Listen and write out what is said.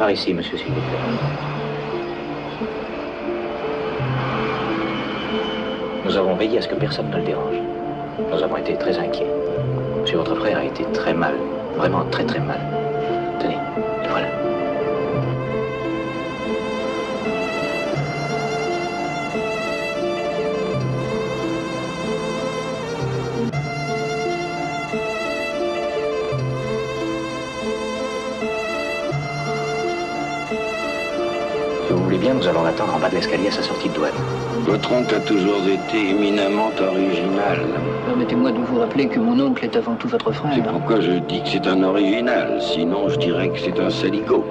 Par ici, monsieur, s'il vous plaît. Nous avons veillé à ce que personne ne le dérange. Nous avons été très inquiets. Monsieur, votre frère a été très mal. Vraiment très très mal. Si vous voulez bien, nous allons l'attendre en bas de l'escalier à sa sortie de douane. Votre oncle a toujours été éminemment original. Permettez-moi de vous rappeler que mon oncle est avant tout votre frère. C'est pourquoi je dis que c'est un original. Sinon, je dirais que c'est un saligo.